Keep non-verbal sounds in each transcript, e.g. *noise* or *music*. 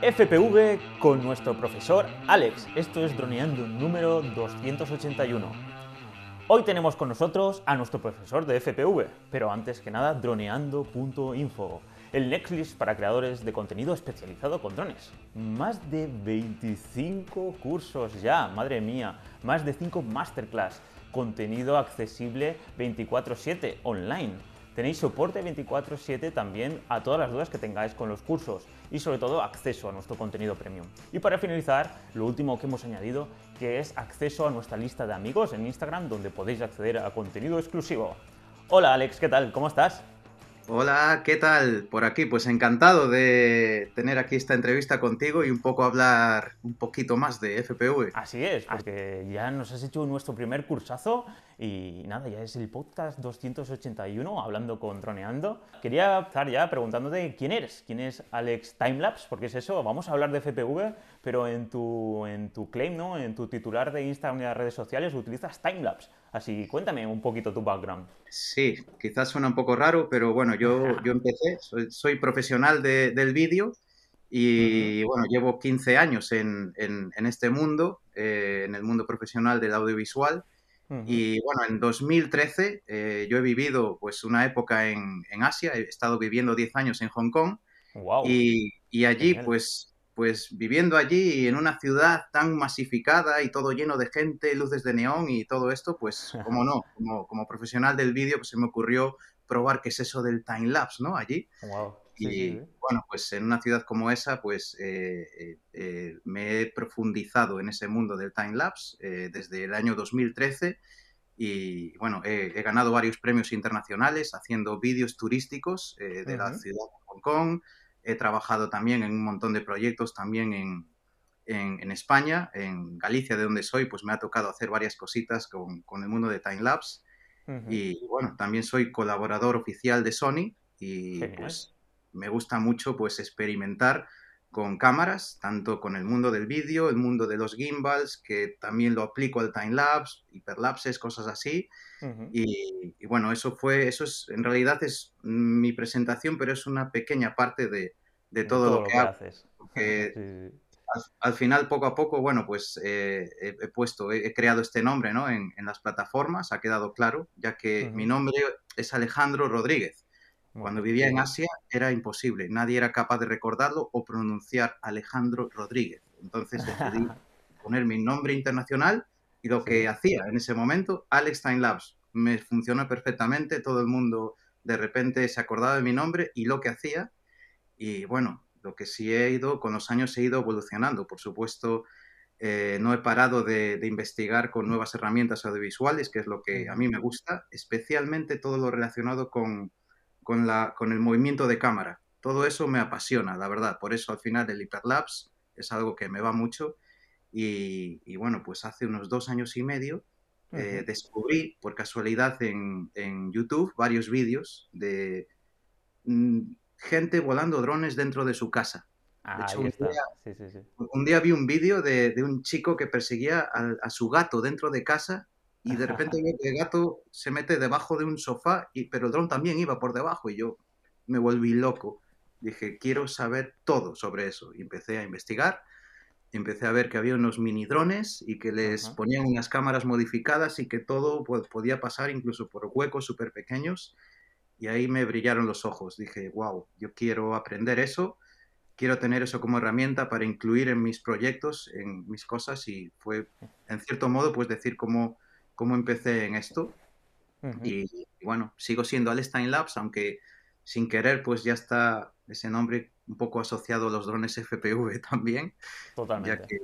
FPV con nuestro profesor Alex. Esto es Droneando número 281. Hoy tenemos con nosotros a nuestro profesor de FPV, pero antes que nada droneando.info, el Nextlist para creadores de contenido especializado con drones. Más de 25 cursos ya, madre mía, más de 5 masterclass, contenido accesible 24/7 online Tenéis soporte 24/7 también a todas las dudas que tengáis con los cursos y sobre todo acceso a nuestro contenido premium. Y para finalizar, lo último que hemos añadido, que es acceso a nuestra lista de amigos en Instagram donde podéis acceder a contenido exclusivo. Hola Alex, ¿qué tal? ¿Cómo estás? Hola, ¿qué tal? Por aquí, pues encantado de tener aquí esta entrevista contigo y un poco hablar un poquito más de FPV. Así es, porque ya nos has hecho nuestro primer cursazo y nada, ya es el podcast 281, hablando con Droneando. Quería empezar ya preguntándote quién eres, quién es Alex Timelapse, porque es eso, vamos a hablar de FPV, pero en tu, en tu claim, ¿no? en tu titular de Instagram y las redes sociales utilizas Timelapse. Así, cuéntame un poquito tu background. Sí, quizás suena un poco raro, pero bueno, yo, *laughs* yo empecé, soy, profesional del vídeo y bueno, llevo 15 años en, en, este mundo, eh, en el mundo profesional del audiovisual. Y bueno, en 2013 eh, yo he vivido pues una época en, en, Asia, he estado viviendo 10 años en Hong Kong. Wow. Y, y allí pues pues viviendo allí en una ciudad tan masificada y todo lleno de gente, luces de neón y todo esto, pues como no, como, como profesional del vídeo, pues se me ocurrió probar qué es eso del time lapse, ¿no? Allí. y bueno, pues en una ciudad como esa, pues eh, eh, eh, me he profundizado en ese mundo del time lapse desde el año 2013 y bueno, he, ganado varios premios internacionales haciendo vídeos turísticos de la ciudad de Hong Kong, He trabajado también en un montón de proyectos también en, en, España, en Galicia, de donde soy, pues me ha tocado hacer varias cositas con, con el mundo de Time Lapse. Y bueno, también soy colaborador oficial de Sony y pues me gusta mucho pues experimentar con cámaras, tanto con el mundo del vídeo, el mundo de los gimbals, que también lo aplico al time lapse, hiperlapses, cosas así. y, y, bueno, eso fue, eso es, en realidad es mi presentación, pero es una pequeña parte de, de todo, lo que, haces. *laughs* al, final, poco a poco, bueno, pues eh, he, puesto, he, creado este nombre ¿no? en, en, las plataformas, ha quedado claro, ya que mi nombre es Alejandro Rodríguez. Cuando vivía en Asia era imposible, nadie era capaz de recordarlo o pronunciar Alejandro Rodríguez. Entonces decidí *laughs* poner mi nombre internacional y lo que hacía en ese momento, Alex Time Labs, me funcionó perfectamente, todo el mundo de repente se acordaba de mi nombre y lo que hacía y bueno, lo que sí he ido, con los años he ido evolucionando. Por supuesto, eh, no he parado de, investigar con nuevas herramientas audiovisuales, que es lo que a mí me gusta, especialmente todo lo relacionado con, con, la, con el movimiento de cámara. Todo eso me apasiona, la verdad. Por eso al final el Hyperlapse es algo que me va mucho. Y, bueno, pues hace unos dos años y medio eh, descubrí por casualidad en, en YouTube varios vídeos de mm, gente volando drones dentro de su casa. De hecho, un día, vi un vídeo de, un chico que perseguía a, su gato dentro de casa y de repente *laughs* el gato se mete debajo de un sofá, y, pero el dron también iba por debajo y yo me volví loco. Dije, quiero saber todo sobre eso. Y empecé a investigar. Empecé a ver que había unos mini drones y que les ponían unas cámaras modificadas y que todo pues, podía pasar incluso por huecos súper pequeños. Y ahí me brillaron los ojos. Dije, wow, yo quiero aprender eso, quiero tener eso como herramienta para incluir en mis proyectos, en mis cosas. Y fue, en cierto modo, pues decir cómo, cómo empecé en esto. y, bueno, sigo siendo Time Labs, aunque sin querer, pues ya está ese nombre un poco asociado a los drones FPV *laughs* también. Totalmente. Ya que,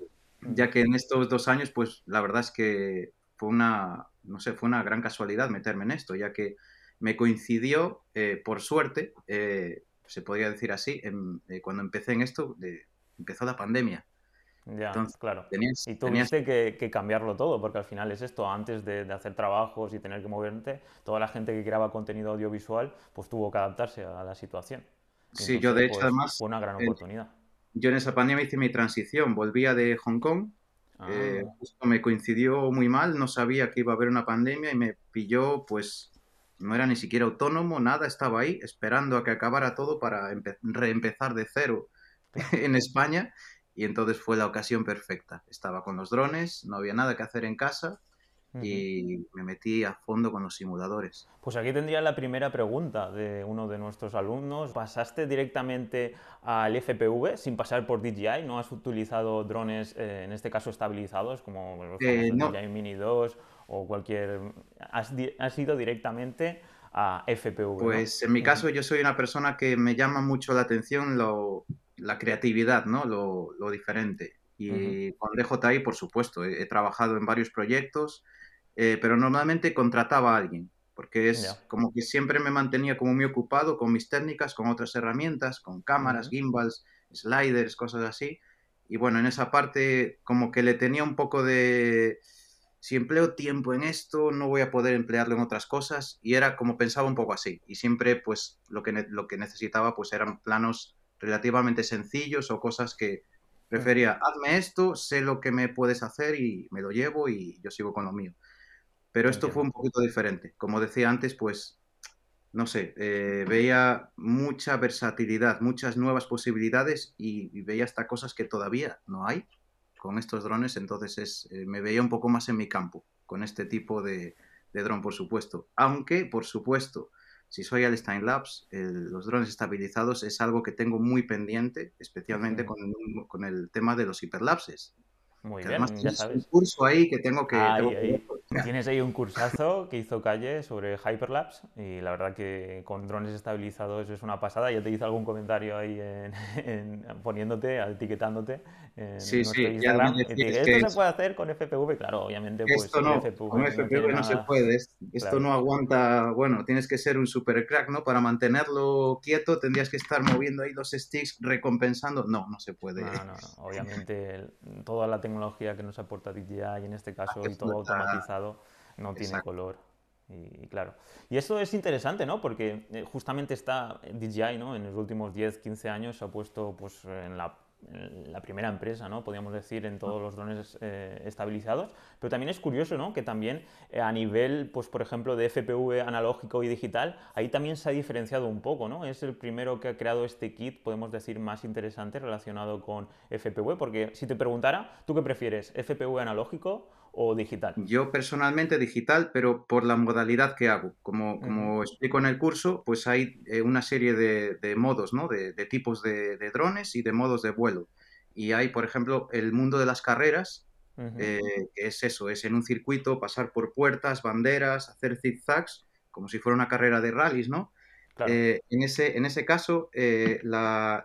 ya que en estos dos años, pues la verdad es que fue una, no sé, fue una gran casualidad meterme en esto, ya que me coincidió, eh, por suerte, eh, se podría decir así, eh, cuando empecé en esto, empezó la pandemia. Ya, claro. y tuviste que, cambiarlo todo, porque al final es esto, antes de, hacer trabajos y tener que moverte, toda la gente que creaba contenido audiovisual, pues tuvo que adaptarse a la situación. sí, yo de hecho pues, además... Fue una gran oportunidad. yo en esa pandemia hice mi transición, volvía de Hong Kong, ah. justo me coincidió muy mal, no sabía que iba a haber una pandemia y me pilló pues no era ni siquiera autónomo, nada, estaba ahí esperando a que acabara todo para reempezar de cero *laughs* en España y entonces fue la ocasión perfecta. Estaba con los drones, no había nada que hacer en casa y me metí a fondo con los simuladores. Pues aquí tendría la primera pregunta de uno de nuestros alumnos. ¿Pasaste directamente al FPV sin pasar por DJI? ¿No has utilizado drones, eh, en este caso estabilizados, como los eh, DJI Mini 2 o cualquier... ¿Has, has ido directamente a FPV? Pues en mi caso yo soy una persona que me llama mucho la atención la creatividad, ¿no? lo, diferente. Y con DJI, por supuesto, he, trabajado en varios proyectos, eh, pero normalmente contrataba a alguien, porque es como que siempre me mantenía como muy ocupado con mis técnicas, con otras herramientas, con cámaras, gimbals, sliders, cosas así. Y bueno, en esa parte como que le tenía un poco de si empleo tiempo en esto, no voy a poder emplearlo en otras cosas. Y era como pensaba un poco así. Y siempre, pues, lo que, lo que necesitaba, pues, eran planos relativamente sencillos o cosas que prefería, hazme esto, sé lo que me puedes hacer y me lo llevo y yo sigo con lo mío. Pero esto fue un poquito diferente. Como decía antes, pues, no sé, eh, veía mucha versatilidad, muchas nuevas posibilidades y, y veía hasta cosas que todavía no hay con estos drones, entonces es, eh, me veía un poco más en mi campo con este tipo de, de dron, por supuesto. Aunque, por supuesto, si soy al Labs, los drones estabilizados es algo que tengo muy pendiente, especialmente con, con, el tema de los hiperlapses. Muy bien, ya sabes. un curso ahí que tengo que... *laughs* Tienes ahí un cursazo que hizo Calle sobre Hyperlapse y la verdad que con drones estabilizados es una pasada. Ya te hice algún comentario ahí en, *laughs* poniéndote, etiquetándote en sí, sí, Instagram. esto se puede hacer con FPV, claro, obviamente. Pues, esto no, con FPV no, se puede. Esto no aguanta, bueno, tienes que ser un super crack, ¿no? Para mantenerlo quieto tendrías que estar moviendo ahí los sticks recompensando. No, no se puede. No, no, obviamente toda la tecnología que nos aporta DJI en este caso y todo automatizado no tiene color. Y, claro. Y esto es interesante, ¿no? Porque eh, justamente está DJI, ¿no? En los últimos 10, 15 años se ha puesto pues, en la la primera empresa, ¿no? Podríamos decir, en todos los drones eh, estabilizados. Pero también es curioso, ¿no? Que también eh, a nivel, pues por ejemplo, de FPV analógico y digital, ahí también se ha diferenciado un poco, ¿no? Es el primero que ha creado este kit, podemos decir, más interesante relacionado con FPV, porque si te preguntara, ¿tú qué prefieres, FPV analógico o digital? Yo personalmente digital, pero por la modalidad que hago. Como, como explico en el curso, pues hay eh, una serie de, modos, ¿no? De, tipos de, drones y de modos de vuelo. Y hay, por ejemplo, el mundo de las carreras, eh, que es eso, es en un circuito pasar por puertas, banderas, hacer zigzags, como si fuera una carrera de rallies, ¿no? Eh, en, ese, en ese caso, las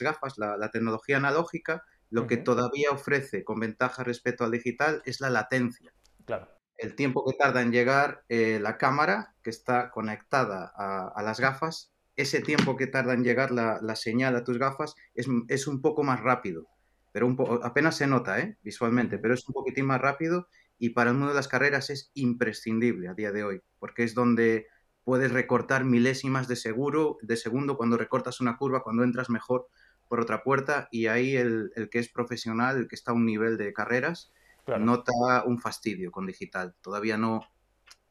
gafas, la tecnología analógica, lo que todavía ofrece con ventaja respecto al digital es la latencia. Claro. El tiempo que tarda en llegar eh, la cámara que está conectada a, las gafas, ese tiempo que tarda en llegar la, señal a tus gafas es, un poco más rápido. Pero un apenas se nota ¿eh? visualmente, pero es un poquitín más rápido y para el mundo de las carreras es imprescindible a día de hoy, porque es donde puedes recortar milésimas de seguro, de segundo cuando recortas una curva, cuando entras mejor por otra puerta y ahí el, que es profesional, el que está a un nivel de carreras, nota un fastidio con digital. Todavía no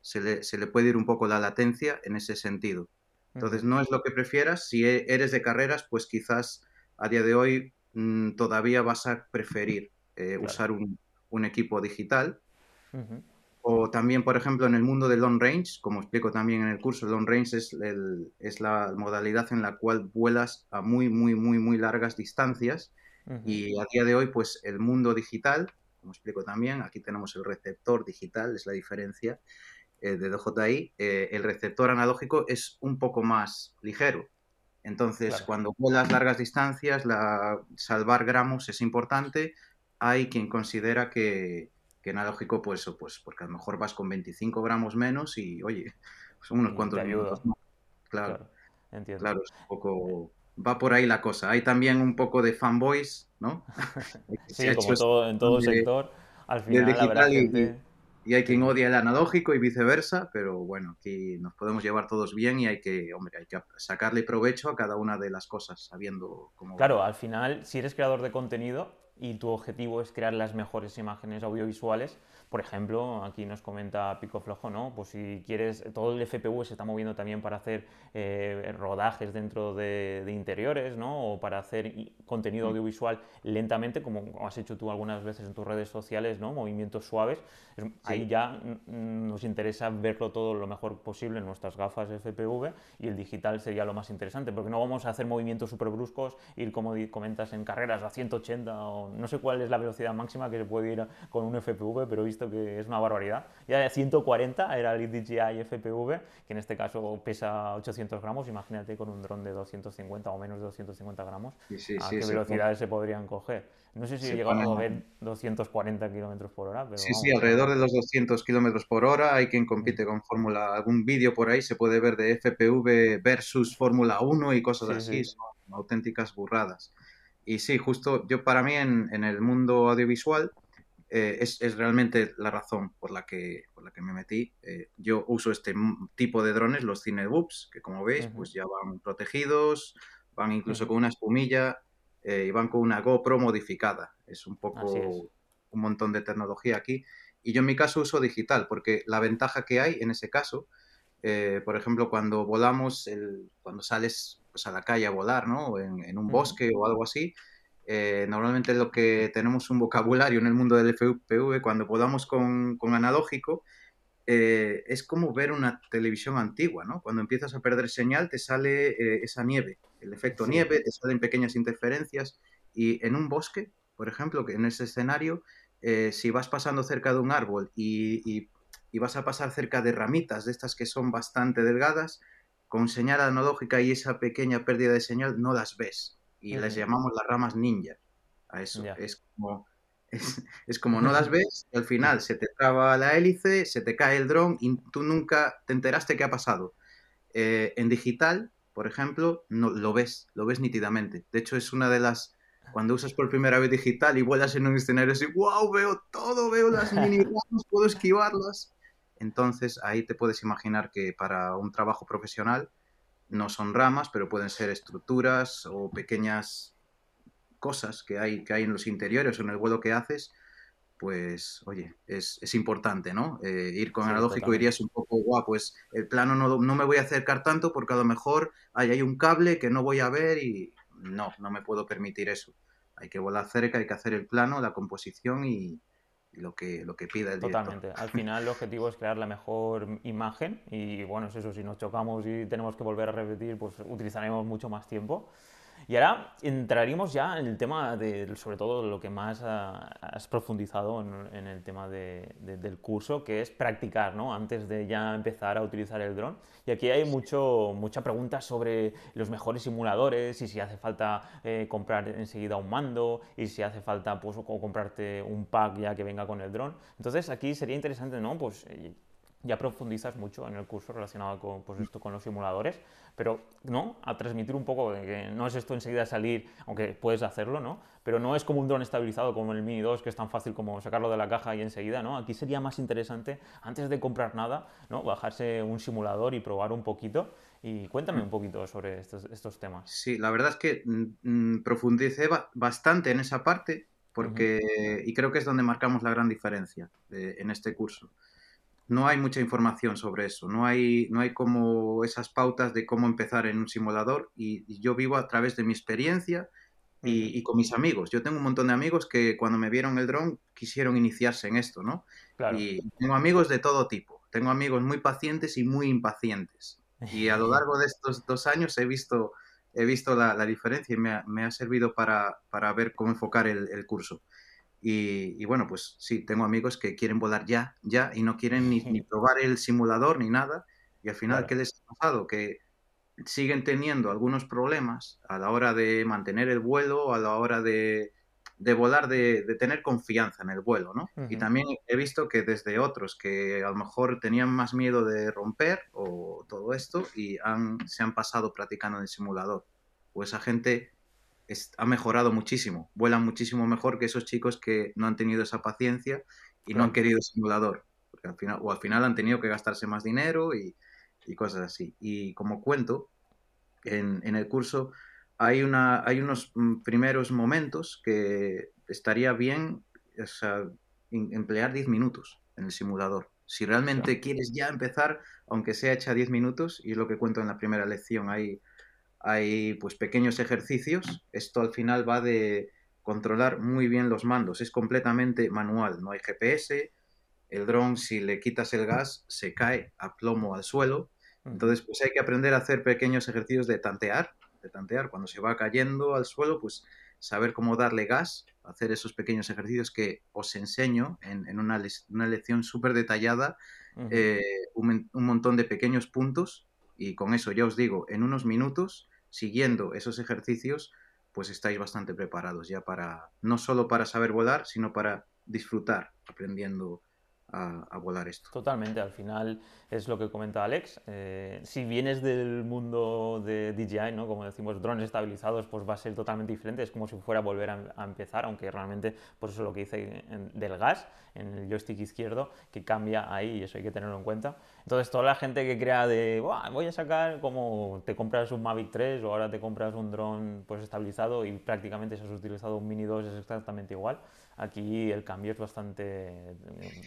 se le, puede ir un poco la latencia en ese sentido. Entonces, no es lo que prefieras. Si e, eres de carreras, pues quizás a día de hoy mm, todavía vas a preferir eh, usar un, equipo digital. O también, por ejemplo, en el mundo de long range, como explico también en el curso, long range es, es la modalidad en la cual vuelas a muy, muy, muy, muy largas distancias. Y a día de hoy, pues el mundo digital, como explico también, aquí tenemos el receptor digital, es la diferencia eh, de DJI. Eh, el receptor analógico es un poco más ligero. Entonces, cuando vuelas largas distancias, la, salvar gramos es importante. Hay quien considera que, que analógico, pues, pues porque a lo mejor vas con 25 gramos menos y, oye, son unos cuantos minutos. Claro, entiendo. Claro, es un poco... Va por ahí la cosa. Hay también un poco de fanboys, ¿no? *laughs* *laughs* sí, como todo, en todo sector, al final y, y, hay quien odia el analógico y viceversa, pero bueno, aquí nos podemos llevar todos bien y hay que, hombre, hay que sacarle provecho a cada una de las cosas, sabiendo cómo... Claro, al final, si eres creador de contenido, y tu objetivo es crear las mejores imágenes audiovisuales, por ejemplo, aquí nos comenta Pico Flojo, ¿no? Pues si quieres, todo el FPV se está moviendo también para hacer eh, rodajes dentro de, interiores, ¿no? O para hacer contenido mm. audiovisual lentamente, como has hecho tú algunas veces en tus redes sociales, ¿no? Movimientos suaves. Ahí ya nos interesa verlo todo lo mejor posible en nuestras gafas FPV y el digital sería lo más interesante, porque no vamos a hacer movimientos súper bruscos, ir como comentas en carreras a 180 o no sé cuál es la velocidad máxima que se puede ir con un FPV, pero he visto que es una barbaridad. Ya de 140 era el DJI FPV, que en este caso pesa 800 gramos, imagínate con un dron de 250 o menos de 250 gramos, a qué velocidades se podrían coger. No sé si llegamos a ver 240 kilómetros por hora, pero. Sí, sí, alrededor de los 200 kilómetros por hora. Hay quien compite con Fórmula. Algún vídeo por ahí se puede ver de FPV versus Fórmula 1 y cosas así. Son auténticas burradas. Y sí, justo yo para mí en, el mundo audiovisual eh, es, realmente la razón por la que, por la que me metí. Eh, yo uso este tipo de drones, los Cineboops, que como veis, pues ya van protegidos, van incluso con una espumilla eh, y van con una GoPro modificada. Es un poco un montón de tecnología aquí. Y yo en mi caso uso digital, porque la ventaja que hay en ese caso, por ejemplo, cuando volamos, el, cuando sales pues, a la calle a volar, ¿no? En, un bosque o algo así. Eh, normalmente lo que tenemos un vocabulario en el mundo del FPV, cuando podamos con, analógico, eh, es como ver una televisión antigua, ¿no? Cuando empiezas a perder señal te sale eh, esa nieve, el efecto nieve, te salen pequeñas interferencias y en un bosque, por ejemplo, que en ese escenario, si vas pasando cerca de un árbol y, y, vas a pasar cerca de ramitas de estas que son bastante delgadas, con señal analógica y esa pequeña pérdida de señal no las ves. Y las llamamos las ramas ninja. A eso. Es como. *laughs* Es, como no las *laughs* ves, y al final se te traba la hélice, se te cae el dron y tú nunca te enteraste qué ha pasado. Eh, en digital, por ejemplo, no, lo ves, lo ves nítidamente. De hecho, es una de las. Cuando usas por primera vez digital y vuelas en un escenario así, wow, veo todo, veo las *laughs* mini ramas, puedo esquivarlas. Entonces ahí te puedes imaginar que para un trabajo profesional no son ramas, pero pueden ser estructuras o pequeñas cosas que hay, que hay en los interiores o en el vuelo que haces, pues oye, es, importante, ¿no? Eh, ir con analógico irías un poco, guau, pues el plano no, no, me voy a acercar tanto porque a lo mejor hay, hay un cable que no voy a ver y no, no me puedo permitir eso. Hay que volar cerca, hay que hacer el plano, la composición y, lo que, lo que pida el Totalmente. Al final el objetivo es crear la mejor imagen y bueno, es eso, si nos chocamos y tenemos que volver a repetir, pues utilizaremos mucho más tiempo. Y ahora entraríamos ya en el tema de, sobre todo, lo que más has profundizado en, el tema del curso, que es practicar, ¿no? Antes de ya empezar a utilizar el dron. Y aquí hay mucho, mucha pregunta sobre los mejores simuladores y si hace falta eh, comprar enseguida un mando y si hace falta, pues, comprarte un pack ya que venga con el dron. Entonces, aquí sería interesante, ¿no? Pues eh, ya profundizas mucho en el curso relacionado con, pues esto, con los simuladores, pero ¿no? a transmitir un poco de que no es esto enseguida salir, aunque puedes hacerlo, ¿no? pero no es como un dron estabilizado como el Mini 2, que es tan fácil como sacarlo de la caja y enseguida. ¿no? Aquí sería más interesante, antes de comprar nada, ¿no? bajarse un simulador y probar un poquito. Y cuéntame un poquito sobre estos, estos temas. Sí, la verdad es que mm, mm, profundicé bastante en esa parte porque, y creo que es donde marcamos la gran diferencia en este curso no hay mucha información sobre eso, no hay, no hay como esas pautas de cómo empezar en un simulador y, yo vivo a través de mi experiencia y, con mis amigos. Yo tengo un montón de amigos que cuando me vieron el dron quisieron iniciarse en esto, ¿no? Y tengo amigos de todo tipo, tengo amigos muy pacientes y muy impacientes. Y a lo largo de estos dos años he visto, he visto la, diferencia y me ha, servido para, ver cómo enfocar el curso. Y, bueno, pues sí, tengo amigos que quieren volar ya, ya, y no quieren ni, probar el simulador ni nada. Y al final, ¿qué les ha pasado? Que siguen teniendo algunos problemas a la hora de mantener el vuelo, a la hora de, volar, de, tener confianza en el vuelo, ¿no? Y también he visto que desde otros que a lo mejor tenían más miedo de romper o todo esto y han, se han pasado practicando en el simulador. O esa gente ha mejorado muchísimo, vuelan muchísimo mejor que esos chicos que no han tenido esa paciencia y no han querido simulador, porque al final, o al final han tenido que gastarse más dinero y, cosas así. Y como cuento, en, el curso hay, una, hay unos mm, primeros momentos que estaría bien emplear 10 minutos en el simulador. Si realmente quieres ya empezar, aunque sea hecha 10 minutos, y es lo que cuento en la primera lección, hay, hay pues pequeños ejercicios. Esto al final va de controlar muy bien los mandos. Es completamente manual, no hay GPS. El dron, si le quitas el gas, se cae a plomo al suelo. Entonces, pues hay que aprender a hacer pequeños ejercicios de tantear, de tantear. Cuando se va cayendo al suelo, pues saber cómo darle gas, hacer esos pequeños ejercicios que os enseño en, una, lección súper detallada, eh, un, montón de pequeños puntos y con eso ya os digo, en unos minutos, siguiendo esos ejercicios, pues estáis bastante preparados ya para, no solo para saber volar, sino para disfrutar aprendiendo a, volar esto. Totalmente, al final es lo que comenta Alex. Eh, si vienes del mundo de DJI, ¿no? como decimos, drones estabilizados, pues va a ser totalmente diferente. Es como si fuera a volver a, empezar, aunque realmente, pues eso es lo que dice del gas, en el joystick izquierdo, que cambia ahí y eso hay que tenerlo en cuenta. Entonces, toda la gente que crea de, voy a sacar como te compras un Mavic 3 o ahora te compras un dron pues estabilizado y prácticamente si has utilizado un Mini 2 es exactamente igual Aquí el cambio es bastante eh,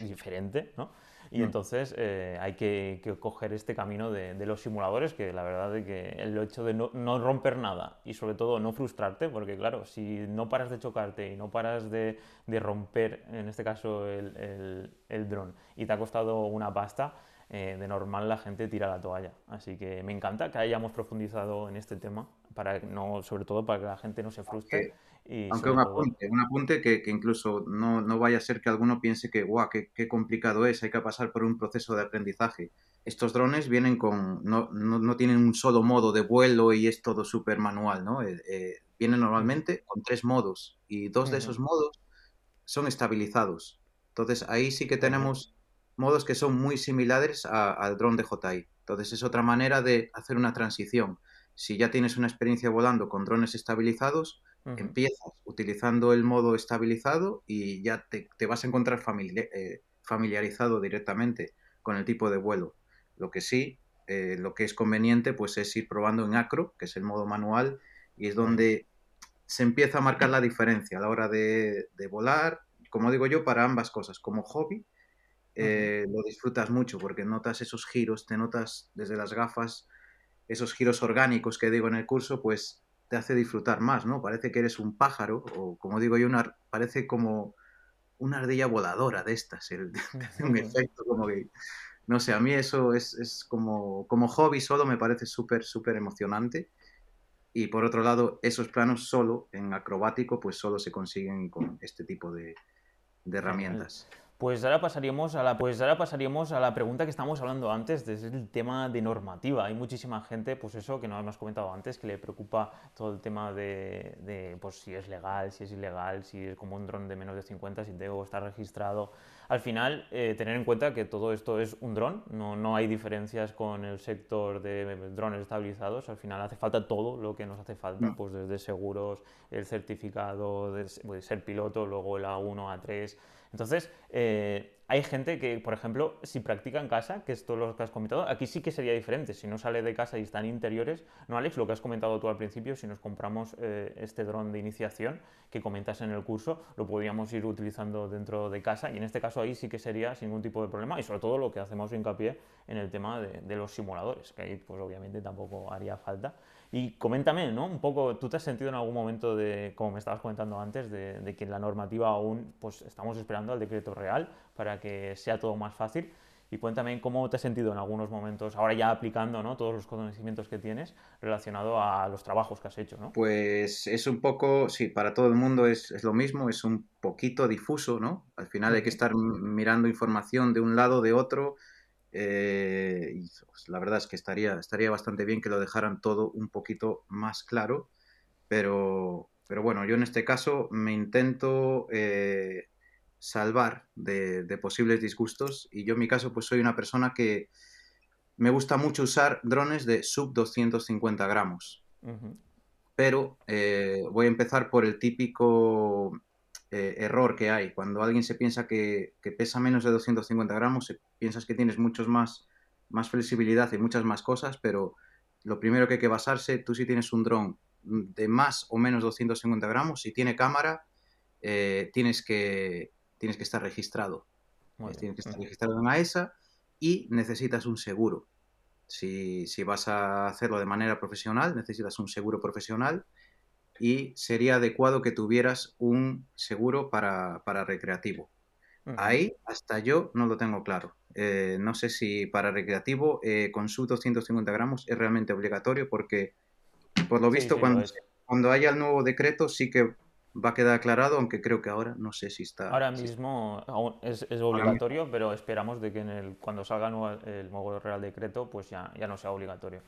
diferente, ¿no? Y mm. entonces eh, hay que, coger este camino de, los simuladores, que la verdad es que el hecho de no, romper nada y sobre todo no frustrarte, porque claro, si no paras de chocarte y no paras de, romper, en este caso, el, el, dron y te ha costado una pasta, eh, de normal la gente tira la toalla. Así que me encanta que hayamos profundizado en este tema, para no, sobre todo para que la gente no se frustre. Aunque un apunte, un apunte que, incluso no, no, vaya a ser que alguno piense que, guau, qué, qué, complicado es, hay que pasar por un proceso de aprendizaje. Estos drones vienen con, no, no, no tienen un solo modo de vuelo y es todo súper manual, ¿no? Eh, eh, vienen normalmente con tres modos y dos de esos modos son estabilizados. Entonces ahí sí que tenemos modos que son muy similares al drone de JI. Entonces es otra manera de hacer una transición. Si ya tienes una experiencia volando con drones estabilizados, Empiezas utilizando el modo estabilizado y ya te, vas a encontrar eh, familiarizado directamente con el tipo de vuelo. Lo que sí, eh, lo que es conveniente, pues es ir probando en acro, que es el modo manual, y es donde se empieza a marcar la diferencia a la hora de, volar, como digo yo, para ambas cosas. Como hobby, eh, lo disfrutas mucho porque notas esos giros, te notas desde las gafas, esos giros orgánicos que digo en el curso, pues te hace disfrutar más, ¿no? Parece que eres un pájaro, o como digo yo, una, parece como una ardilla voladora de estas, el, *laughs* un efecto como que, no sé, a mí eso es, es como, como hobby solo me parece súper, súper emocionante. Y por otro lado, esos planos solo, en acrobático, pues solo se consiguen con este tipo de, de herramientas. Pues ahora pasaríamos a la, pues ahora pasaríamos a la pregunta que estábamos hablando antes, desde el tema de normativa. Hay muchísima gente, pues eso que no hemos comentado antes, que le preocupa todo el tema de, de pues si es legal, si es ilegal, si es como un dron de menos de 50, si debo estar registrado. Al final, eh, tener en cuenta que todo esto es un dron, no, no hay diferencias con el sector de drones estabilizados. Al final hace falta todo lo que nos hace falta, mm. pues desde seguros, el certificado de, de ser piloto, luego el A1, A3 entonces, eh, hay gente que, por ejemplo, si practica en casa, que es todo lo que has comentado, aquí sí que sería diferente. Si no sale de casa y está en interiores, no, Alex, lo que has comentado tú al principio, si nos compramos eh, este dron de iniciación que comentas en el curso, lo podríamos ir utilizando dentro de casa y en este caso ahí sí que sería sin ningún tipo de problema y sobre todo lo que hacemos hincapié en el tema de, de los simuladores, que ahí pues obviamente tampoco haría falta. Y coméntame, ¿no? Un poco, ¿tú te has sentido en algún momento de, como me estabas comentando antes, de, que en la normativa aún, pues estamos esperando al decreto real para que sea todo más fácil? Y cuéntame cómo te has sentido en algunos momentos, ahora ya aplicando ¿no? todos los conocimientos que tienes relacionado a los trabajos que has hecho, ¿no? Pues es un poco, sí, para todo el mundo es, es lo mismo, es un poquito difuso, ¿no? Al final hay que estar mirando información de un lado, de otro, eh, y pues, la verdad es que estaría, estaría bastante bien que lo dejaran todo un poquito más claro, pero, pero bueno, yo en este caso me intento eh, salvar de, posibles disgustos y yo en mi caso pues soy una persona que me gusta mucho usar drones de sub 250 gramos. Pero eh, voy a empezar por el típico eh, error que hay. Cuando alguien se piensa que, pesa menos de 250 gramos, piensas que tienes muchos más, más flexibilidad y muchas más cosas, pero lo primero que hay que basarse, tú si tienes un dron de más o menos 250 gramos, si tiene cámara, eh, tienes, que, tienes que estar registrado. tienes que estar registrado en AESA y necesitas un seguro. Si, si, vas a hacerlo de manera profesional, necesitas un seguro profesional y sería adecuado que tuvieras un seguro para, para recreativo. Ahí hasta yo no lo tengo claro. Eh, no sé si para recreativo eh, con su 250 gramos es realmente obligatorio porque por lo visto cuando, cuando haya el nuevo decreto sí que va a quedar aclarado, aunque creo que ahora no sé si está. Ahora mismo es, es obligatorio, pero esperamos de que en el, cuando salga el nuevo Real Decreto, pues ya, ya no sea obligatorio.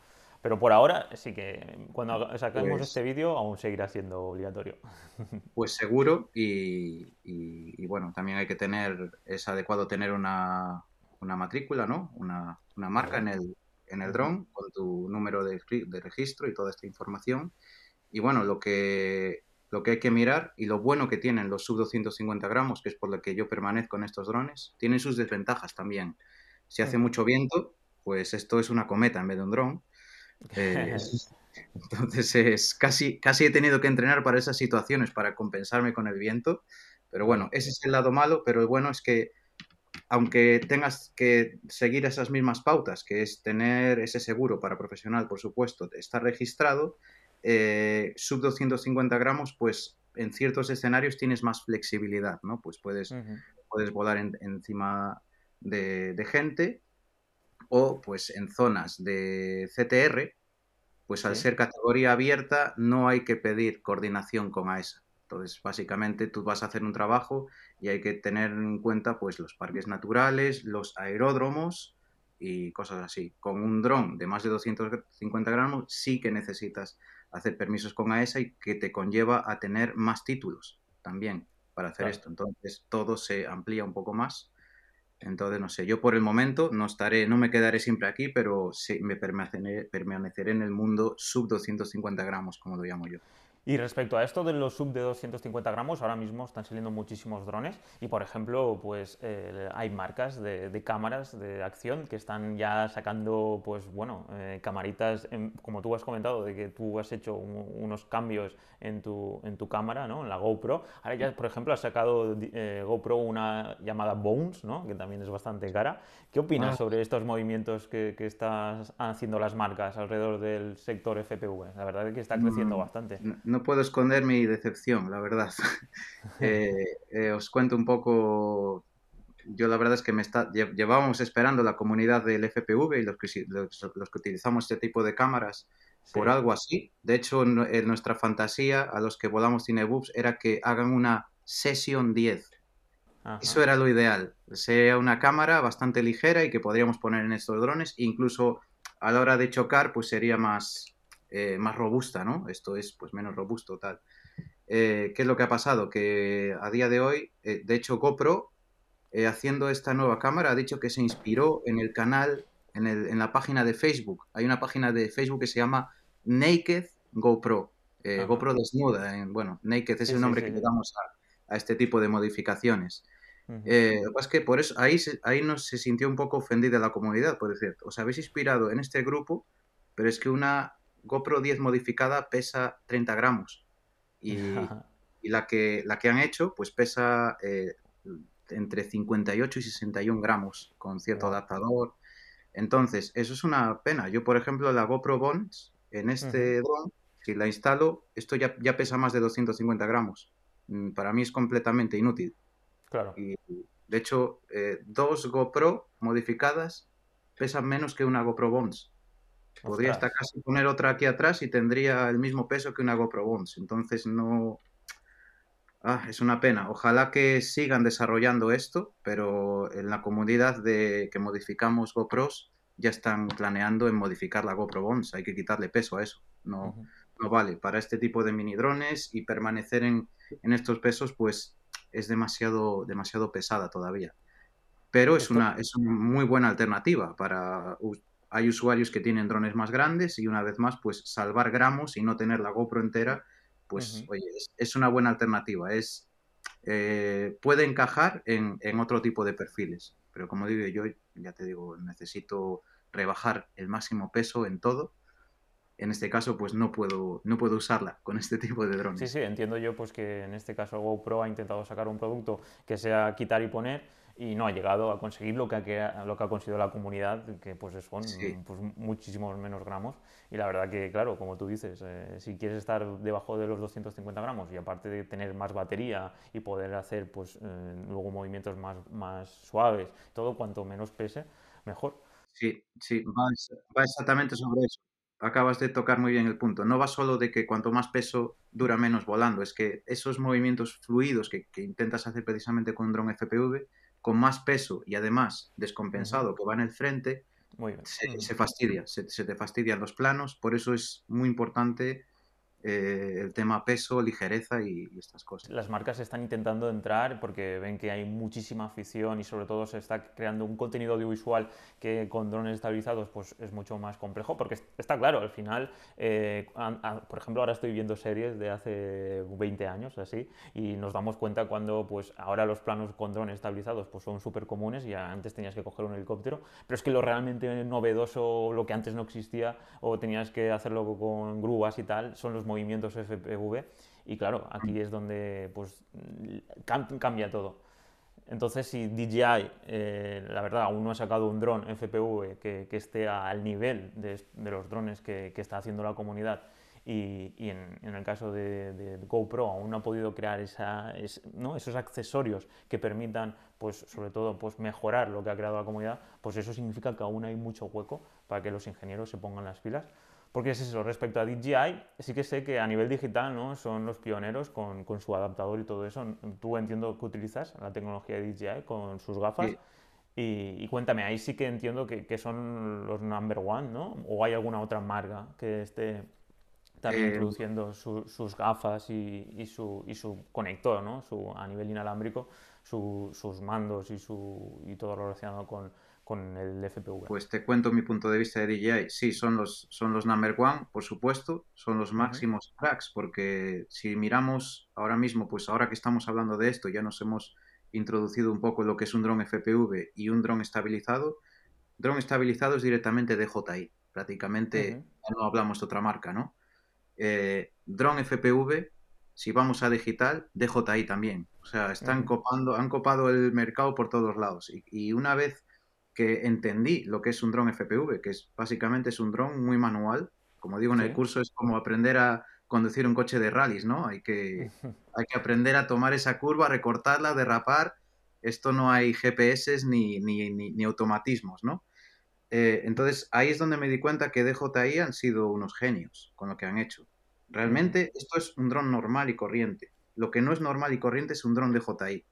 Pero por ahora sí que cuando saquemos pues este vídeo aún seguirá siendo obligatorio. *laughs* Pues seguro y, y, bueno, también hay que tener, es adecuado tener una, una matrícula, ¿no? Una, una marca en el, en el dron con tu número de, de registro y toda esta información. Y bueno, lo que lo que hay que mirar y lo bueno que tienen los sub 250 gramos, que es por lo que yo permanezco en estos drones, tienen sus desventajas también. Si hace mucho viento, pues esto es una cometa en vez de un dron. Eh, *laughs* entonces es casi, casi he tenido que entrenar para esas situaciones, para compensarme con el viento. Pero bueno, ese es el lado malo, pero el bueno es que aunque tengas que seguir esas mismas pautas, que es tener ese seguro para profesional, por supuesto, estar registrado, eh, sub 250 gramos, pues en ciertos escenarios tienes más flexibilidad, ¿no? Pues puedes, puedes volar encima de, gente o pues en zonas de CTR, pues al ser categoría abierta no hay que pedir coordinación con AESA. Entonces, básicamente tú vas a hacer un trabajo y hay que tener en cuenta pues los parques naturales, los aeródromos y cosas así. Con un dron de más de 250 gramos sí que necesitas hacer permisos con AESA y que te conlleva a tener más títulos también para hacer esto. Entonces todo se amplía un poco más. Entonces, no sé, yo por el momento no estaré, no me quedaré siempre aquí, pero sí me permaneceré en el mundo sub 250 gramos, como lo llamo yo. Y respecto a esto de los sub de 250 gramos, ahora mismo están saliendo muchísimos drones y, por ejemplo, pues eh, hay marcas de, cámaras de acción que están ya sacando, pues bueno, eh, camaritas, como tú has comentado, de que tú has hecho unos cambios en tu, en tu cámara, ¿no? En la GoPro. Ahora ya, por ejemplo, has sacado eh, GoPro una llamada Bones, ¿no? Que también es bastante cara. ¿Qué opinas ah. sobre estos movimientos que, que están haciendo las marcas alrededor del sector FPV? La verdad es que está creciendo mm, bastante no puedo esconder mi decepción, la verdad. *laughs* Eh, eh, os cuento un poco. Yo la verdad es que me está, llevábamos esperando la comunidad del FPV y los que, los, que utilizamos este tipo de cámaras por algo así. De hecho, en, nuestra fantasía a los que volamos Cinebooks era que hagan una sesión 10. Eso era lo ideal. Sea una cámara bastante ligera y que podríamos poner en estos drones. Incluso a la hora de chocar, pues sería más, eh, más robusta, ¿no? Esto es pues menos robusto, tal. Eh, ¿Qué es lo que ha pasado? Que a día de hoy, eh, de hecho GoPro, haciendo esta nueva cámara, ha dicho que se inspiró en el canal, en, el, en, la página de Facebook. Hay una página de Facebook que se llama Naked GoPro. GoPro desnuda, bueno, Naked es el nombre que le damos a, a, este tipo de modificaciones. lo que pasa es que por eso ahí, ahí nos se sintió un poco ofendida la comunidad, por decir, os habéis inspirado en este grupo, pero es que una GoPro 10 modificada pesa 30 gramos *laughs* y, la, que, la que han hecho pues pesa eh, entre 58 y 61 gramos con cierto adaptador. Entonces, eso es una pena. Yo, por ejemplo, la GoPro Bones en este drone, si la instalo, esto ya, ya, pesa más de 250 gramos. Mm, para mí es completamente inútil. Claro. Y, de hecho, eh, dos GoPro modificadas pesan menos que una GoPro Bones. Podría hasta casi poner otra aquí atrás y tendría el mismo peso que una GoPro Bones. Entonces no... Ah, es una pena. Ojalá que sigan desarrollando esto, pero en la comunidad de que modificamos GoPros ya están planeando en modificar la GoPro Bones. Hay que quitarle peso a eso. No, no vale. Para este tipo de mini drones y permanecer en, en estos pesos, pues es demasiado, demasiado pesada todavía. Pero es una, es una muy buena alternativa para hay usuarios que tienen drones más grandes y una vez más, pues salvar gramos y no tener la GoPro entera, pues oye, es, una buena alternativa. Es, eh, puede encajar en, otro tipo de perfiles. Pero como digo, yo ya te digo, necesito rebajar el máximo peso en todo en este caso pues no puedo, no puedo usarla con este tipo de drones. Sí, sí, entiendo yo pues que en este caso GoPro ha intentado sacar un producto que sea quitar y poner y no ha llegado a conseguir lo que ha, lo que ha conseguido la comunidad, que pues son pues, muchísimos menos gramos. Y la verdad que, claro, como tú dices, eh, si quieres estar debajo de los 250 gramos y aparte de tener más batería y poder hacer pues eh, luego movimientos más, más suaves, todo cuanto menos pese, mejor. Sí, sí, va, exactamente sobre eso. Acabas de tocar muy bien el punto. No va solo de que cuanto más peso dura menos volando, es que esos movimientos fluidos que, que intentas hacer precisamente con un dron FPV con más peso y además descompensado que va en el frente, Se, fastidia, se, se, te fastidian los planos, por eso es muy importante eh, el tema peso, ligereza y, estas cosas. Las marcas están intentando entrar porque ven que hay muchísima afición y sobre todo se está creando un contenido audiovisual que con drones estabilizados pues es mucho más complejo porque está claro, al final, eh, por ejemplo, ahora estoy viendo series de hace 20 años así y nos damos cuenta cuando pues ahora los planos con drones estabilizados pues son súper comunes y antes tenías que coger un helicóptero, pero es que lo realmente novedoso, lo que antes no existía o tenías que hacerlo con grúas y tal, son los movimientos FPV y claro, aquí es donde pues cambia todo. Entonces, si DJI, eh, la verdad, aún no ha sacado un dron FPV que, que esté al nivel de, de los drones que, que, está haciendo la comunidad y, y en, en, el caso de, de, GoPro aún no ha podido crear esa, es, ¿no? esos accesorios que permitan, pues, sobre todo, pues, mejorar lo que ha creado la comunidad, pues eso significa que aún hay mucho hueco para que los ingenieros se pongan las pilas porque es eso, respecto a DJI, sí que sé que a nivel digital ¿no? son los pioneros con, con su adaptador y todo eso. Tú entiendo que utilizas la tecnología de DJI con sus gafas. Y, cuéntame, ahí sí que entiendo que, que, son los number one, ¿no? ¿O hay alguna otra marca que esté también eh, introduciendo sus gafas y, y, su, y su conector, ¿no? Su, a nivel inalámbrico, su, sus mandos y, su, y todo lo relacionado con, con el FPV? Pues te cuento mi punto de vista de DJI. Sí, son los, son los number one, por supuesto, son los máximos cracks, porque si miramos ahora mismo, pues ahora que estamos hablando de esto, ya nos hemos introducido un poco lo que es un dron FPV y un dron estabilizado. Dron estabilizado es directamente DJI, prácticamente no hablamos de otra marca, ¿no? Eh, dron FPV, si vamos a digital, DJI también. O sea, están copando, han copado el mercado por todos lados. Y, y una vez que entendí lo que es un dron FPV, que es básicamente es un dron muy manual. Como digo en el curso, es como aprender a conducir un coche de rallies, ¿no? Hay que, hay que aprender a tomar esa curva, recortarla, derrapar. Esto no hay GPS ni, ni, ni, automatismos, ¿no? Eh, entonces ahí es donde me di cuenta que DJI han sido unos genios con lo que han hecho. Realmente esto es un dron normal y corriente. Lo que no es normal y corriente es un dron DJI.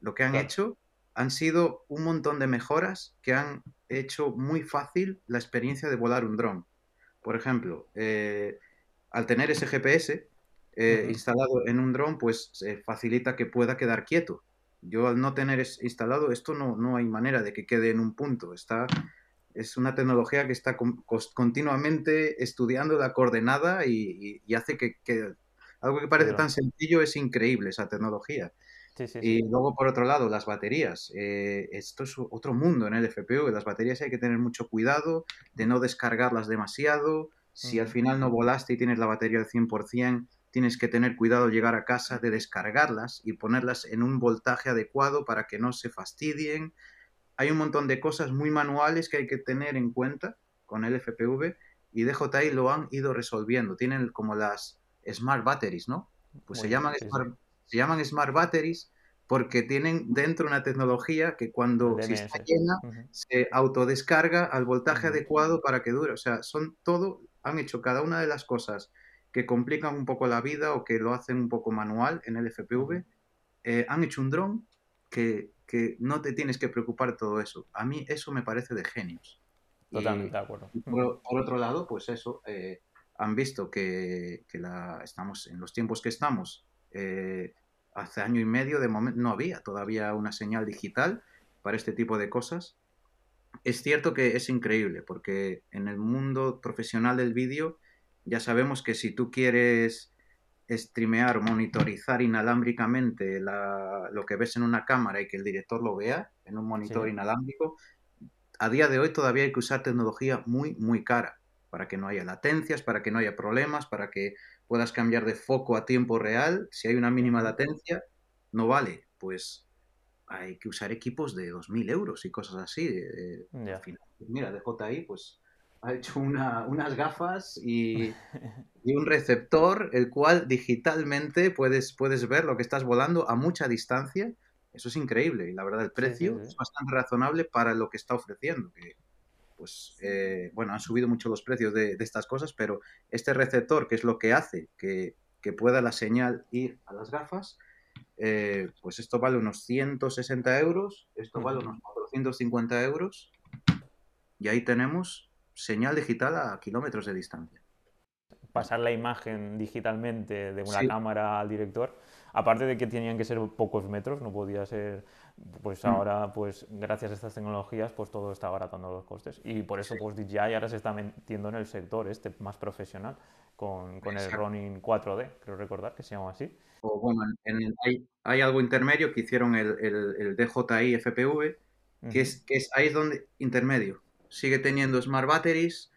Lo que han hecho han sido un montón de mejoras que han hecho muy fácil la experiencia de volar un dron. Por ejemplo, eh, al tener ese GPS eh, instalado en un dron, pues facilita que pueda quedar quieto. Yo al no tener instalado esto no, no hay manera de que quede en un punto. Está, es una tecnología que está continuamente estudiando la coordenada y, hace que, que, algo que parece tan sencillo es increíble esa tecnología y luego, por otro lado, las baterías. Eh, esto es otro mundo en el FPV. Las baterías hay que tener mucho cuidado de no descargarlas demasiado. Si al final no volaste y tienes la batería al 100%, tienes que tener cuidado al llegar a casa de descargarlas y ponerlas en un voltaje adecuado para que no se fastidien. Hay un montón de cosas muy manuales que hay que tener en cuenta con el FPV y DJI lo han ido resolviendo. Tienen como las Smart Batteries, ¿no? Pues se llaman Smart se llaman Smart Batteries porque tienen dentro una tecnología que cuando si está llena se autodescarga al voltaje adecuado para que dure. O sea, son todo, han hecho cada una de las cosas que complican un poco la vida o que lo hacen un poco manual en el FPV. Eh, han hecho un dron que, que, no te tienes que preocupar todo eso. A mí eso me parece de genios. Totalmente de acuerdo. Por, otro lado, pues eso, eh, han visto que, que la, estamos en los tiempos que estamos. Eh, hace año y medio de momento no había todavía una señal digital para este tipo de cosas. Es cierto que es increíble porque en el mundo profesional del vídeo ya sabemos que si tú quieres streamear, monitorizar inalámbricamente lo que ves en una cámara y que el director lo vea en un monitor inalámbrico, a día de hoy todavía hay que usar tecnología muy, muy cara. para que no haya latencias, para que no haya problemas, para que puedas cambiar de foco a tiempo real. Si hay una mínima latencia, no vale. Pues hay que usar equipos de 2.000 euros y cosas así. Al final, pues mira, DJI pues ha hecho unas gafas *laughs* y, un receptor, el cual digitalmente puedes, puedes ver lo que estás volando a mucha distancia. Eso es increíble y la verdad el precio es bastante razonable para lo que está ofreciendo. Que, pues, eh, bueno, han subido mucho los precios de, estas cosas, pero este receptor, que es lo que hace que, que pueda la señal ir a las gafas, eh, pues esto vale unos 160 euros, esto vale unos 450 euros y ahí tenemos señal digital a kilómetros de distancia. Pasar la imagen digitalmente de una cámara al director, aparte de que tenían que ser pocos metros, no podía ser, pues mm. ahora, pues gracias a estas tecnologías, pues todo está abaratando los costes. Y por eso, pues DJI ahora se está metiendo en el sector este más profesional, con, con el Ronin 4D, creo recordar que se llama así o bueno, hay, algo intermedio que hicieron el, el, DJI FPV, que, es, que es ahí es donde intermedio. Sigue teniendo Smart Batteries,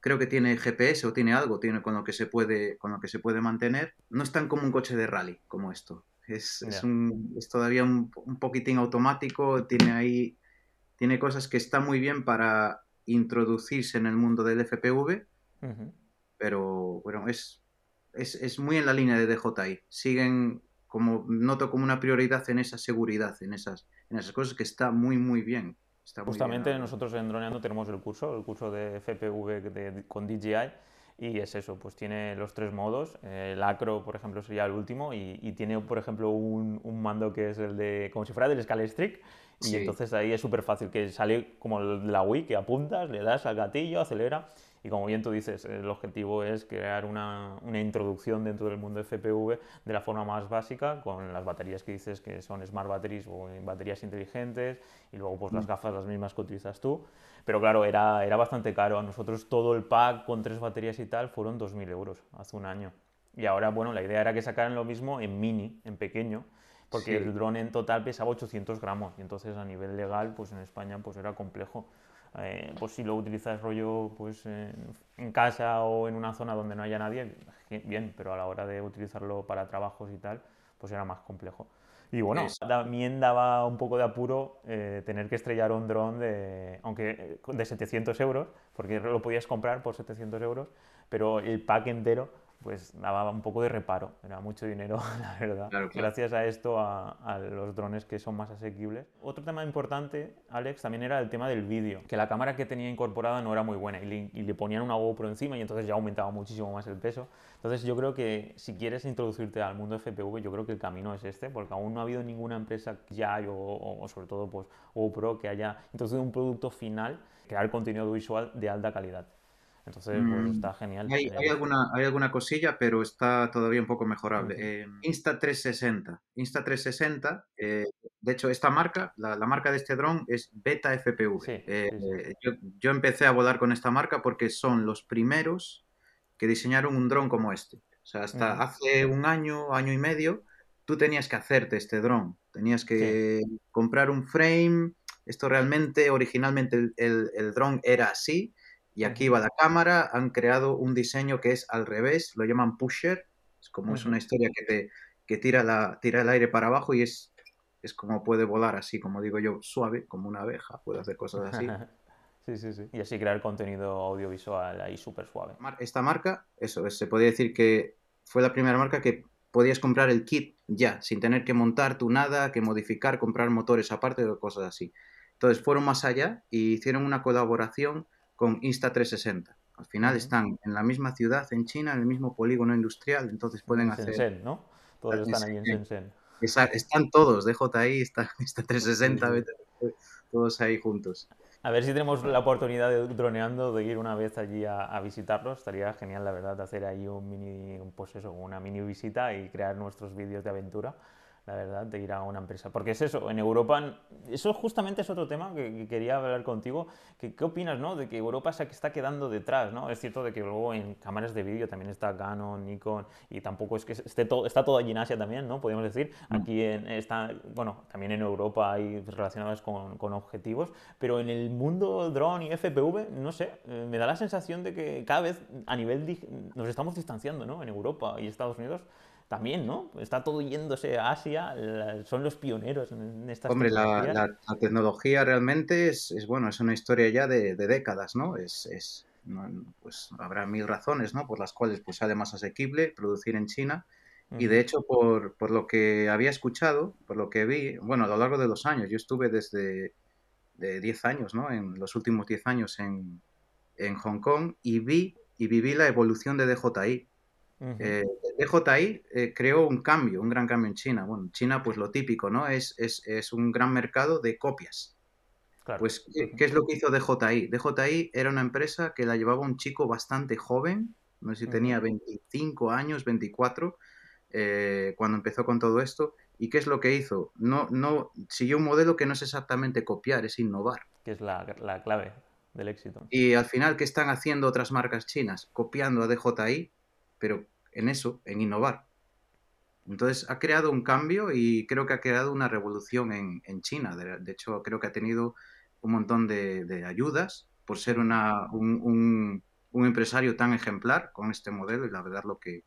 creo que tiene GPS o tiene algo, tiene con lo que se puede, con lo que se puede mantener. No es tan como un coche de rally como esto. Es, es, un, es todavía un, un, poquitín automático, tiene ahí, tiene cosas que están muy bien para introducirse en el mundo del FPV, pero bueno, es, es, muy en la línea de DJI. Siguen, como noto como una prioridad en esa seguridad, en esas, en esas cosas que está muy, muy bien. Justamente nosotros en Droneando tenemos el curso, el curso de FPV con DJI. Y es eso, pues tiene los tres modos. El acro, por ejemplo, sería el último. Y, tiene, por ejemplo, un, un, mando que es el de, como si fuera del Scalestric. Y entonces ahí es súper fácil, que sale como la Wii, que apuntas, le das al gatillo, acelera y como bien tú dices, el objetivo es crear una, una, introducción dentro del mundo FPV de la forma más básica, con las baterías que dices que son smart batteries o baterías inteligentes, y luego pues las mm. gafas las mismas que utilizas tú. Pero claro, era, era bastante caro. A nosotros todo el pack con tres baterías y tal fueron 2.000 euros hace un año. Y ahora, bueno, la idea era que sacaran lo mismo en mini, en pequeño, porque el dron en total pesaba 800 gramos y entonces a nivel legal, pues en España pues era complejo. Eh, pues si lo utilizas rollo pues en, casa o en una zona donde no haya nadie, bien, pero a la hora de utilizarlo para trabajos y tal, pues era más complejo. Y bueno, también daba un poco de apuro eh, tener que estrellar un dron de, aunque eh, de 700 euros, porque lo podías comprar por 700 euros, pero el pack entero pues daba un poco de reparo, era mucho dinero, *laughs* la verdad. Gracias a esto, a, los drones que son más asequibles. Otro tema importante, Alex, también era el tema del vídeo, que la cámara que tenía incorporada no era muy buena y le, ponían una GoPro encima y entonces ya aumentaba muchísimo más el peso. Entonces yo creo que si quieres introducirte al mundo FPV, yo creo que el camino es este, porque aún no ha habido ninguna empresa ya o, o sobre todo pues GoPro que haya introducido un producto final, crear contenido visual de alta calidad. Entonces, pues, mm, está genial. Hay, alguna, hay alguna cosilla, pero está todavía un poco mejorable. Eh, Insta360. Insta360, eh, de hecho, esta marca, la, marca de este dron es Beta FPV. Eh, yo, empecé a volar con esta marca porque son los primeros que diseñaron un dron como este. O sea, hasta hace un año, año y medio, tú tenías que hacerte este dron. Tenías que comprar un frame. Esto realmente, originalmente el, el, el dron era así y aquí va la cámara, han creado un diseño que es al revés, lo llaman pusher, es como es una historia que te que tira, la, tira el aire para abajo y es, es como puede volar así, como digo yo, suave, como una abeja, puede hacer cosas así. *laughs* sí, sí, sí. Y así crear contenido audiovisual ahí súper suave. Esta marca, eso, se podría decir que fue la primera marca que podías comprar el kit ya, sin tener que montar tú nada, que modificar, comprar motores aparte o cosas así. Entonces fueron más allá y hicieron una colaboración con Insta360. Al final están en la misma ciudad en China, en el mismo polígono industrial, entonces pueden hacer... Shenzhen, ¿no? Todos están ahí en Shenzhen. están todos, DJI, está *laughs* Insta360, todos ahí juntos. A ver si tenemos la oportunidad de droneando, de ir una vez allí a, visitarlos. Estaría genial, la verdad, hacer ahí un mini, pues eso, una mini visita y crear nuestros vídeos de aventura. La verdad, de ir a una empresa. Porque es eso, en Europa, eso justamente es otro tema que, quería hablar contigo. Que, ¿Qué opinas, no? De que Europa se está quedando detrás, ¿no? Es cierto de que luego en cámaras de vídeo también está Canon, Nikon, y tampoco es que esté todo, está todo allí en Asia también, ¿no? Podemos decir. Mm. Aquí en, está, bueno, también en Europa hay relacionadas con, con objetivos, pero en el mundo drone y FPV, no sé, eh, me da la sensación de que cada vez a nivel nos estamos distanciando, ¿no? En Europa y Estados Unidos también, ¿no? Está todo yéndose a Asia, son los pioneros en estas Hombre, la, tecnología realmente es, bueno, es una historia ya de, décadas, ¿no? Es, pues habrá mil razones, ¿no? Por las cuales pues sale más asequible producir en China. Y de hecho, por, por, lo que había escuchado, por lo que vi, bueno, a lo largo de los años, yo estuve desde de 10 años, ¿no? En los últimos 10 años en, en Hong Kong y vi y viví la evolución de DJI eh, DJI eh, creó un cambio, un gran cambio en China. Bueno, China, pues lo típico, ¿no? Es, es, un gran mercado de copias. Pues, ¿qué, es lo que hizo DJI? DJI era una empresa que la llevaba un chico bastante joven, no sé si tenía 25 años, 24, eh, cuando empezó con todo esto. ¿Y qué es lo que hizo? No, no, siguió un modelo que no es exactamente copiar, es innovar. Que es la, la clave del éxito. Y al final, ¿qué están haciendo otras marcas chinas? Copiando a DJI pero en eso, en innovar. Entonces ha creado un cambio y creo que ha creado una revolución en, China. De, hecho, creo que ha tenido un montón de, ayudas por ser una, un, un, empresario tan ejemplar con este modelo y la verdad lo que,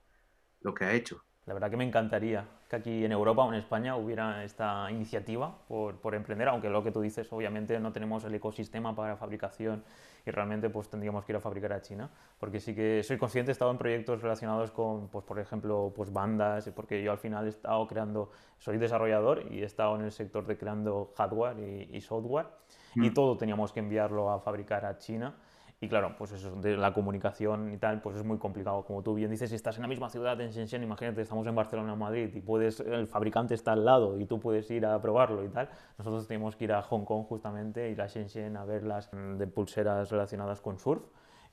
lo que ha hecho. La verdad que me encantaría que aquí en Europa o en España hubiera esta iniciativa por, por, emprender, aunque lo que tú dices, obviamente no tenemos el ecosistema para fabricación y realmente pues tendríamos que ir a fabricar a China, porque sí que soy consciente, he estado en proyectos relacionados con, pues por ejemplo, pues bandas, porque yo al final he estado creando, soy desarrollador y he estado en el sector de creando hardware y, software y mm. todo teníamos que enviarlo a fabricar a China y claro, pues eso, de la comunicación y tal, pues es muy complicado. Como tú bien dices, si estás en la misma ciudad, en Shenzhen, imagínate, estamos en Barcelona o Madrid y puedes, el fabricante está al lado y tú puedes ir a probarlo y tal. Nosotros tenemos que ir a Hong Kong justamente, ir a Shenzhen a ver las mm, de pulseras relacionadas con surf.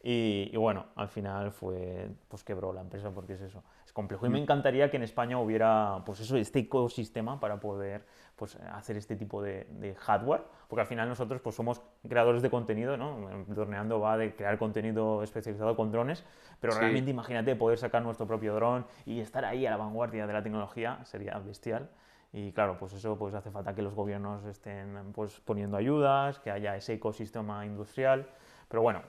Y, bueno, al final fue, pues quebró la empresa porque es eso, es complejo. Y me mm. encantaría que en España hubiera, pues eso, este ecosistema para poder pues, hacer este tipo de, hardware, porque al final nosotros pues somos creadores de contenido, ¿no? Dorneando va de crear contenido especializado con drones, pero realmente imagínate poder sacar nuestro propio dron y estar ahí a la vanguardia de la tecnología, sería bestial. Y claro, pues eso pues hace falta que los gobiernos estén pues poniendo ayudas, que haya ese ecosistema industrial, pero bueno,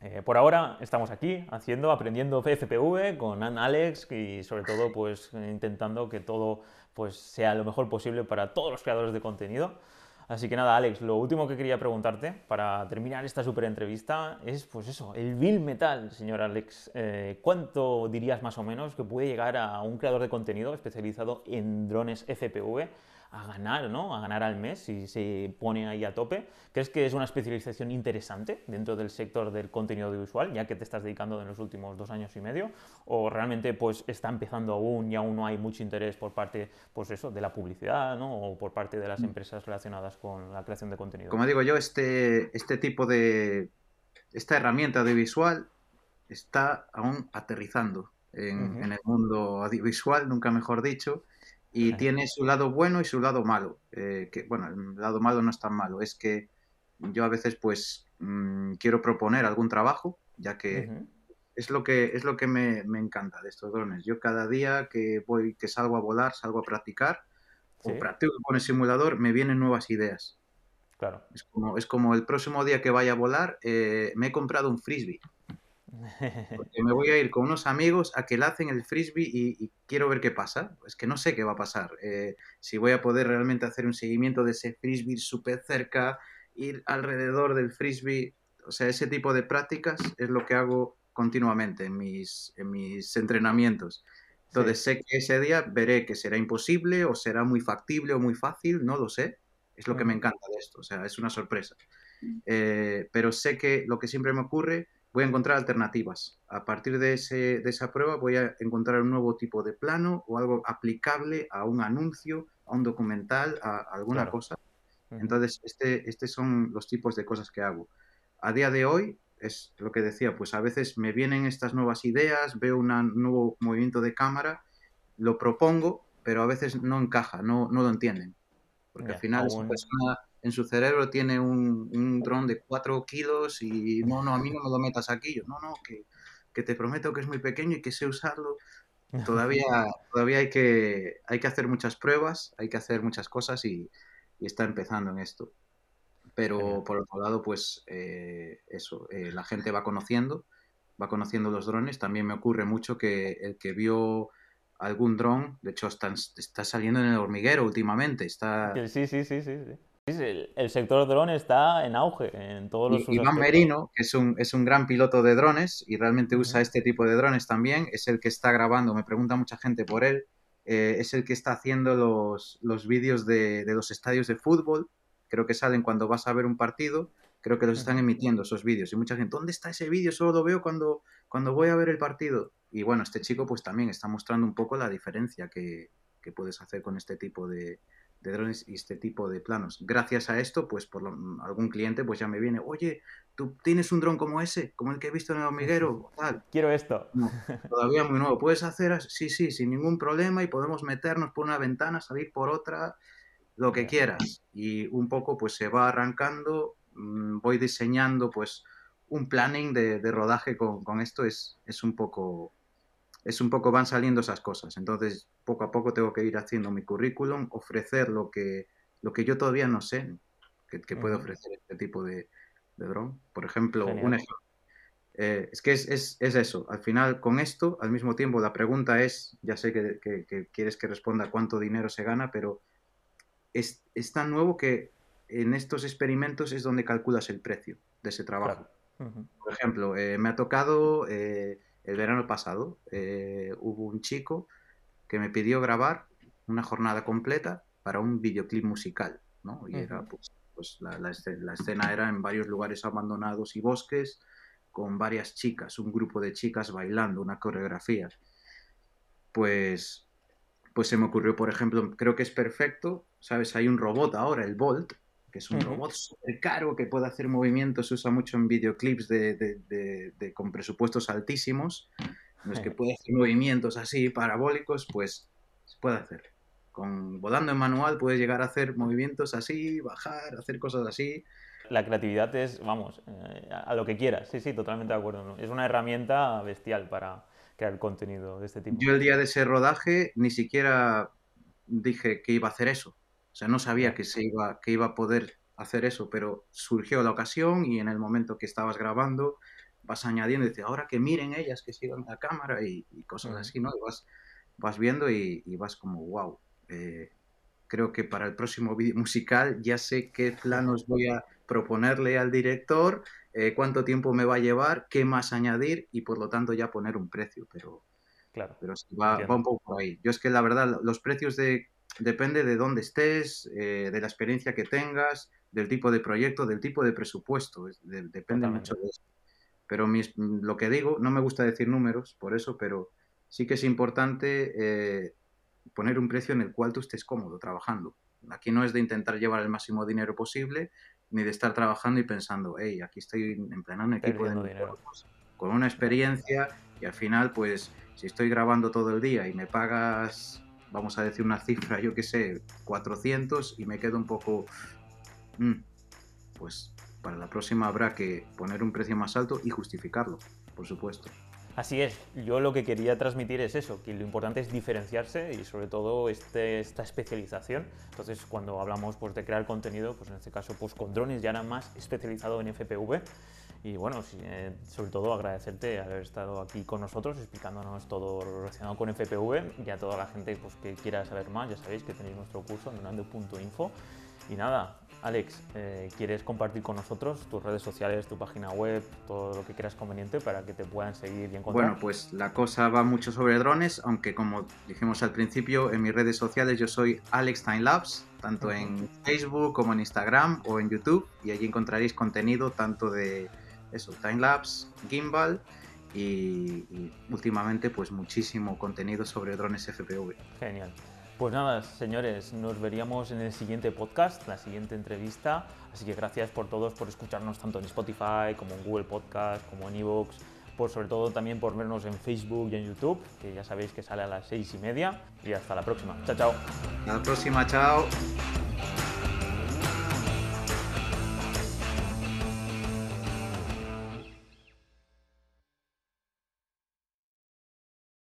eh, por ahora estamos aquí haciendo, aprendiendo FPV con Alex y sobre todo pues intentando que todo pues sea lo mejor posible para todos los creadores de contenido. Así que nada, Alex, lo último que quería preguntarte para terminar esta super entrevista es, pues eso, el Bill Metal, señor Alex. Eh, ¿Cuánto dirías más o menos que puede llegar a un creador de contenido especializado en drones FPV a ganar, ¿no? A ganar al mes si se pone ahí a tope. ¿Crees que es una especialización interesante dentro del sector del contenido audiovisual, ya que te estás dedicando en los últimos dos años y medio? ¿O realmente pues está empezando aún y aún no hay mucho interés por parte, pues eso, de la publicidad, ¿no? O por parte de las mm. empresas relacionadas con la creación de contenido? Como digo yo, este, este tipo de... esta herramienta audiovisual está aún aterrizando en, en el mundo audiovisual, nunca mejor dicho y tiene su lado bueno y su lado malo. Eh, que, bueno, el lado malo no es tan malo, es que yo a veces pues mm, quiero proponer algún trabajo, ya que es lo que, es lo que me, me, encanta de estos drones. Yo cada día que voy, que salgo a volar, salgo a practicar, o practico con el simulador, me vienen nuevas ideas. Claro. Es como, es como el próximo día que vaya a volar, eh, me he comprado un frisbee. Porque me voy a ir con unos amigos a que hacen el frisbee y, quiero ver qué pasa. Es que no sé qué va a pasar. Eh, si voy a poder realmente hacer un seguimiento de ese frisbee súper cerca, ir alrededor del frisbee. O sea, ese tipo de prácticas es lo que hago continuamente en mis, en mis entrenamientos. Entonces sé que ese día veré que será imposible o será muy factible o muy fácil, no lo sé. Es lo que me encanta de esto, o sea, es una sorpresa. Eh, pero sé que lo que siempre me ocurre voy a encontrar alternativas. A partir de, ese, de, esa prueba voy a encontrar un nuevo tipo de plano o algo aplicable a un anuncio, a un documental, a, alguna cosa. Entonces, este, estos son los tipos de cosas que hago. A día de hoy, es lo que decía, pues a veces me vienen estas nuevas ideas, veo un nuevo movimiento de cámara, lo propongo pero a veces no encaja, no, no lo entienden. Porque al final esa persona en su cerebro tiene un, un dron de 4 kilos y no, no, a mí no me lo metas aquí. Yo, no, no, que, que te prometo que es muy pequeño y que sé usarlo. Todavía, todavía hay, que, hay que hacer muchas pruebas, hay que hacer muchas cosas y, y está empezando en esto. Pero por otro lado, pues eh, eso, eh, la gente va conociendo, va conociendo los drones. También me ocurre mucho que el que vio algún dron, de hecho está, está saliendo en el hormiguero últimamente. Está... Sí, sí, sí, sí. sí. El, sector dron está en auge en todos los y, Iván Merino, que es un, es un gran piloto de drones y realmente usa este tipo de drones también, es el que está grabando, me pregunta mucha gente por él, eh, es el que está haciendo los, los vídeos de, de, los estadios de fútbol, creo que salen cuando vas a ver un partido, creo que los están emitiendo esos vídeos y mucha gente, ¿dónde está ese vídeo? Solo lo veo cuando, cuando voy a ver el partido. Y bueno, este chico pues también está mostrando un poco la diferencia que, que puedes hacer con este tipo de, de drones y este tipo de planos. Gracias a esto, pues por algún cliente pues ya me viene, oye, ¿tú tienes un dron como ese? Como el que he visto en el hormiguero? *laughs* Tal. Quiero esto. todavía muy nuevo. ¿Puedes hacer? Sí, sí, sin ningún problema y podemos meternos por una ventana, salir por otra, lo que quieras. Y un poco pues se va arrancando, mm, voy diseñando pues un planning de, de rodaje con, con, esto, es, es un poco es un poco van saliendo esas cosas. Entonces, poco a poco tengo que ir haciendo mi currículum, ofrecer lo que, lo que yo todavía no sé que, puede ofrecer este tipo de, de dron. Por ejemplo, un ejemplo. Eh, es que es, es, es, eso. Al final, con esto, al mismo tiempo, la pregunta es, ya sé que, que quieres que responda cuánto dinero se gana, pero es, es, tan nuevo que en estos experimentos es donde calculas el precio de ese trabajo. Por ejemplo, eh, me ha tocado... Eh, el verano pasado eh, hubo un chico que me pidió grabar una jornada completa para un videoclip musical, ¿no? Y era, pues, pues la, la, escena era en varios lugares abandonados y bosques, con varias chicas, un grupo de chicas bailando, una coreografía. Pues, pues se me ocurrió, por ejemplo, creo que es perfecto, ¿sabes? Hay un robot ahora, el Bolt, que es un robot súper caro que puede hacer movimientos, se usa mucho en videoclips de, de, de, con presupuestos altísimos, en los que puede hacer movimientos así parabólicos, pues se puede hacer. Con, volando en manual puedes llegar a hacer movimientos así, bajar, hacer cosas así. La creatividad es, vamos, eh, a lo que quieras, sí, sí, totalmente de acuerdo. Es una herramienta bestial para crear contenido de este tipo. Yo el día de ese rodaje ni siquiera dije que iba a hacer eso o sea, no sabía que, se iba, que iba a poder hacer eso, pero surgió la ocasión y en el momento que estabas grabando vas añadiendo y dices, ahora que miren ellas, que sigan la cámara y, cosas así, ¿no? vas, vas viendo y, vas como, wow, eh, creo que para el próximo vídeo musical ya sé qué planos voy a proponerle al director, eh, cuánto tiempo me va a llevar, qué más añadir y por lo tanto ya poner un precio, pero, claro, pero va, va un poco por ahí. Yo es que la verdad, los precios de depende de dónde estés, eh, de la experiencia que tengas, del tipo de proyecto, del tipo de presupuesto. depende mucho de eso. Pero lo que digo, no me gusta decir números, por eso, pero sí que es importante eh, poner un precio en el cual tú estés cómodo trabajando. Aquí no es de intentar llevar el máximo dinero posible, ni de estar trabajando y pensando, hey, aquí estoy en pleno un equipo de dinero. con una experiencia y al final, pues, si estoy grabando todo el día y me pagas vamos a decir una cifra, yo que sé, 400 y me quedo un poco... Mm, pues para la próxima habrá que poner un precio más alto y justificarlo, por supuesto. Así es, yo lo que quería transmitir es eso, que lo importante es diferenciarse y sobre todo este, esta especialización. Entonces, cuando hablamos pues, de crear contenido, pues en este caso pues, con drones ya era más especializado en FPV, y bueno, eh, sobre todo agradecerte haber estado aquí con nosotros explicándonos todo relacionado con FPV y a toda la gente pues, que quiera saber más, ya sabéis que tenéis nuestro curso en donando.info. Y nada, Alex, eh, ¿quieres compartir con nosotros tus redes sociales, tu página web, todo lo que quieras conveniente para que te puedan seguir y encontrar? Bueno, pues la cosa va mucho sobre drones, aunque como dijimos al principio, en mis redes sociales yo soy Alex Timelapse, tanto en Facebook como en Instagram o en YouTube, y allí encontraréis contenido tanto de eso, timelapse, gimbal y, últimamente pues muchísimo contenido sobre drones FPV. Genial. Pues nada, señores, nos veríamos en el siguiente podcast, la siguiente entrevista. Así que gracias por todos por escucharnos tanto en Spotify como en Google Podcast, como en Evox, por sobre todo también por vernos en Facebook y en YouTube, que ya sabéis que sale a las seis y media. Y hasta la próxima. Chao, chao. Hasta la próxima, chao.